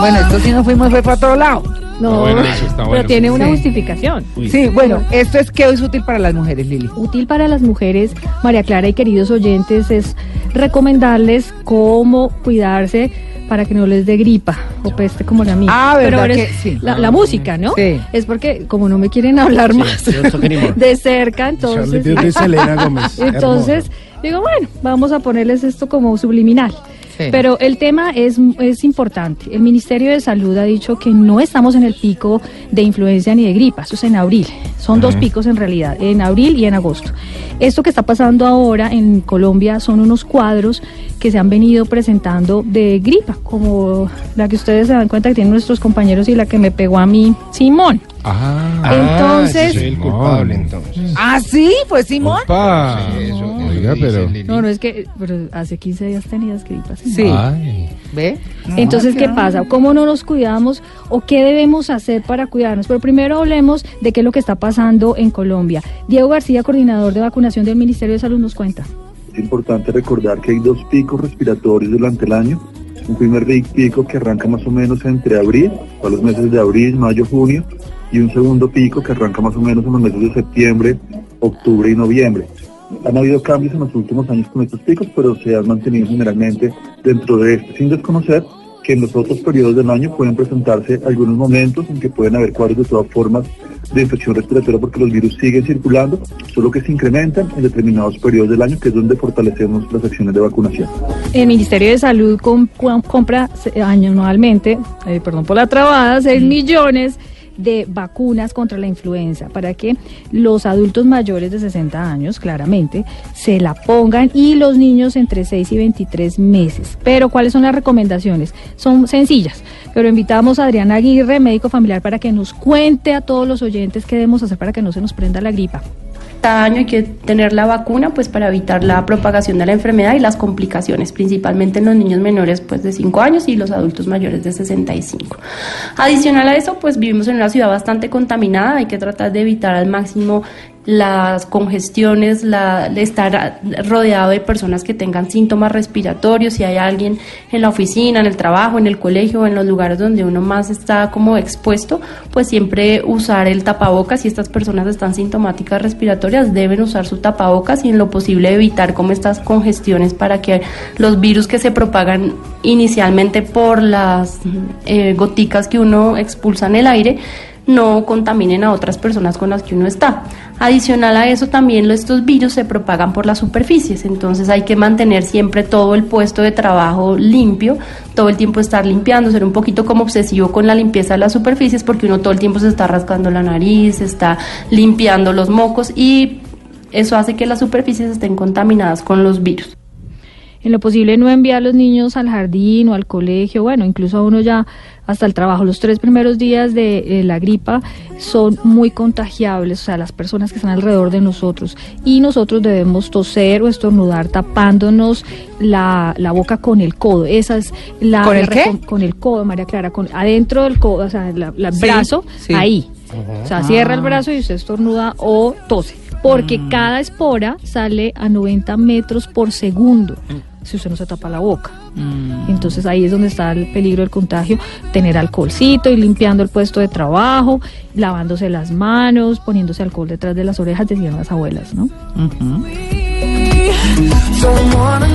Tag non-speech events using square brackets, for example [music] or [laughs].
Bueno, esto sí nos fuimos fue para otro lado. No, bueno, eso está pero bueno. tiene una Sí. justificación. Sí, bueno, esto es que es útil para las mujeres, Lili. Útil para las mujeres, María Clara y queridos oyentes, es recomendarles cómo cuidarse para que no les dé gripa o peste como la mía. Ah, ¿verdad Pero ahora que es sí? la, la música, ¿no? Sí. Es porque como no me quieren hablar más [laughs] de cerca, entonces... Gómez. [laughs] Entonces, digo, bueno, vamos a ponerles esto como subliminal. Sí. Pero el tema es, es importante. El Ministerio de Salud ha dicho que no estamos en el pico de influencia ni de gripa, eso es en abril. Son dos picos en realidad, en abril y en agosto. Esto que está pasando ahora en Colombia son unos cuadros que se han venido presentando de gripa, como la que ustedes se dan cuenta que tienen nuestros compañeros y la que me pegó a mí, Simón. Ah, Entonces- sí, soy el culpable entonces. Ah, sí, pues Simón. Opa. Oiga, pero. No, no es que pero hace 15 días tenías gripa. Sí. Ay. ¿Ve? Entonces, ¿qué pasa? ¿Cómo no nos cuidamos o qué debemos hacer para cuidarnos? Pero primero hablemos de qué es lo que está pasando en Colombia. Diego García, coordinador de vacunación del Ministerio de Salud, nos cuenta. Es importante recordar que hay dos picos respiratorios durante el año. Un primer ri- pico que arranca más o menos entre abril, a los meses de abril, mayo, junio, y un segundo pico que arranca más o menos en los meses de septiembre, octubre y noviembre. Han habido cambios en los últimos años con estos picos, pero se han mantenido generalmente dentro de este, sin desconocer que en los otros periodos del año pueden presentarse algunos momentos en que pueden haber cuadros de todas formas de infección respiratoria porque los virus siguen circulando, solo que se incrementan en determinados periodos del año, que es donde fortalecemos las acciones de vacunación. El Ministerio de Salud com- cu- compra se- anualmente, eh, perdón por la trabada, 6 millones de vacunas contra la influenza para que los adultos mayores de 60 años, claramente, se la pongan y los niños entre 6 y 23 meses. Pero, ¿cuáles son las recomendaciones? Son sencillas, pero invitamos a Adriana Aguirre, médico familiar, para que nos cuente a todos los oyentes qué debemos hacer para que no se nos prenda la gripa. Cada año hay que tener la vacuna pues para evitar la propagación de la enfermedad y las complicaciones, principalmente en los niños menores pues de 5 años y los adultos mayores de 65. Adicional a eso, pues vivimos en una ciudad bastante contaminada, hay que tratar de evitar al máximo las congestiones, la, estar rodeado de personas que tengan síntomas respiratorios, si hay alguien en la oficina, en el trabajo, en el colegio, en los lugares donde uno más está como expuesto, pues siempre usar el tapabocas. Si estas personas están sintomáticas respiratorias, deben usar su tapabocas y en lo posible evitar como estas congestiones para que los virus que se propagan inicialmente por las eh, goticas que uno expulsa en el aire, no contaminen a otras personas con las que uno está. Adicional a eso, también estos virus se propagan por las superficies, entonces hay que mantener siempre todo el puesto de trabajo limpio, todo el tiempo estar limpiando, ser un poquito como obsesivo con la limpieza de las superficies, porque uno todo el tiempo se está rascando la nariz, se está limpiando los mocos y eso hace que las superficies estén contaminadas con los virus. En lo posible no enviar a los niños al jardín o al colegio, bueno, incluso a uno ya hasta el trabajo. Los tres primeros días de eh, la gripa son muy contagiables, o sea, las personas que están alrededor de nosotros. Y nosotros debemos toser o estornudar tapándonos la, la boca con el codo. Esa es la... ¿Con el la qué? Con el codo, María Clara, con, adentro del codo, o sea, la- la- el Sí, brazo, sí. ahí. O sea, cierra el Ah. brazo y usted estornuda o tose. Porque cada espora sale a 90 metros por segundo si usted no se tapa la boca. Entonces ahí es donde está el peligro del contagio, tener alcoholcito y limpiando el puesto de trabajo, lavándose las manos, poniéndose alcohol detrás de las orejas, decían las abuelas, ¿no? Don't wanna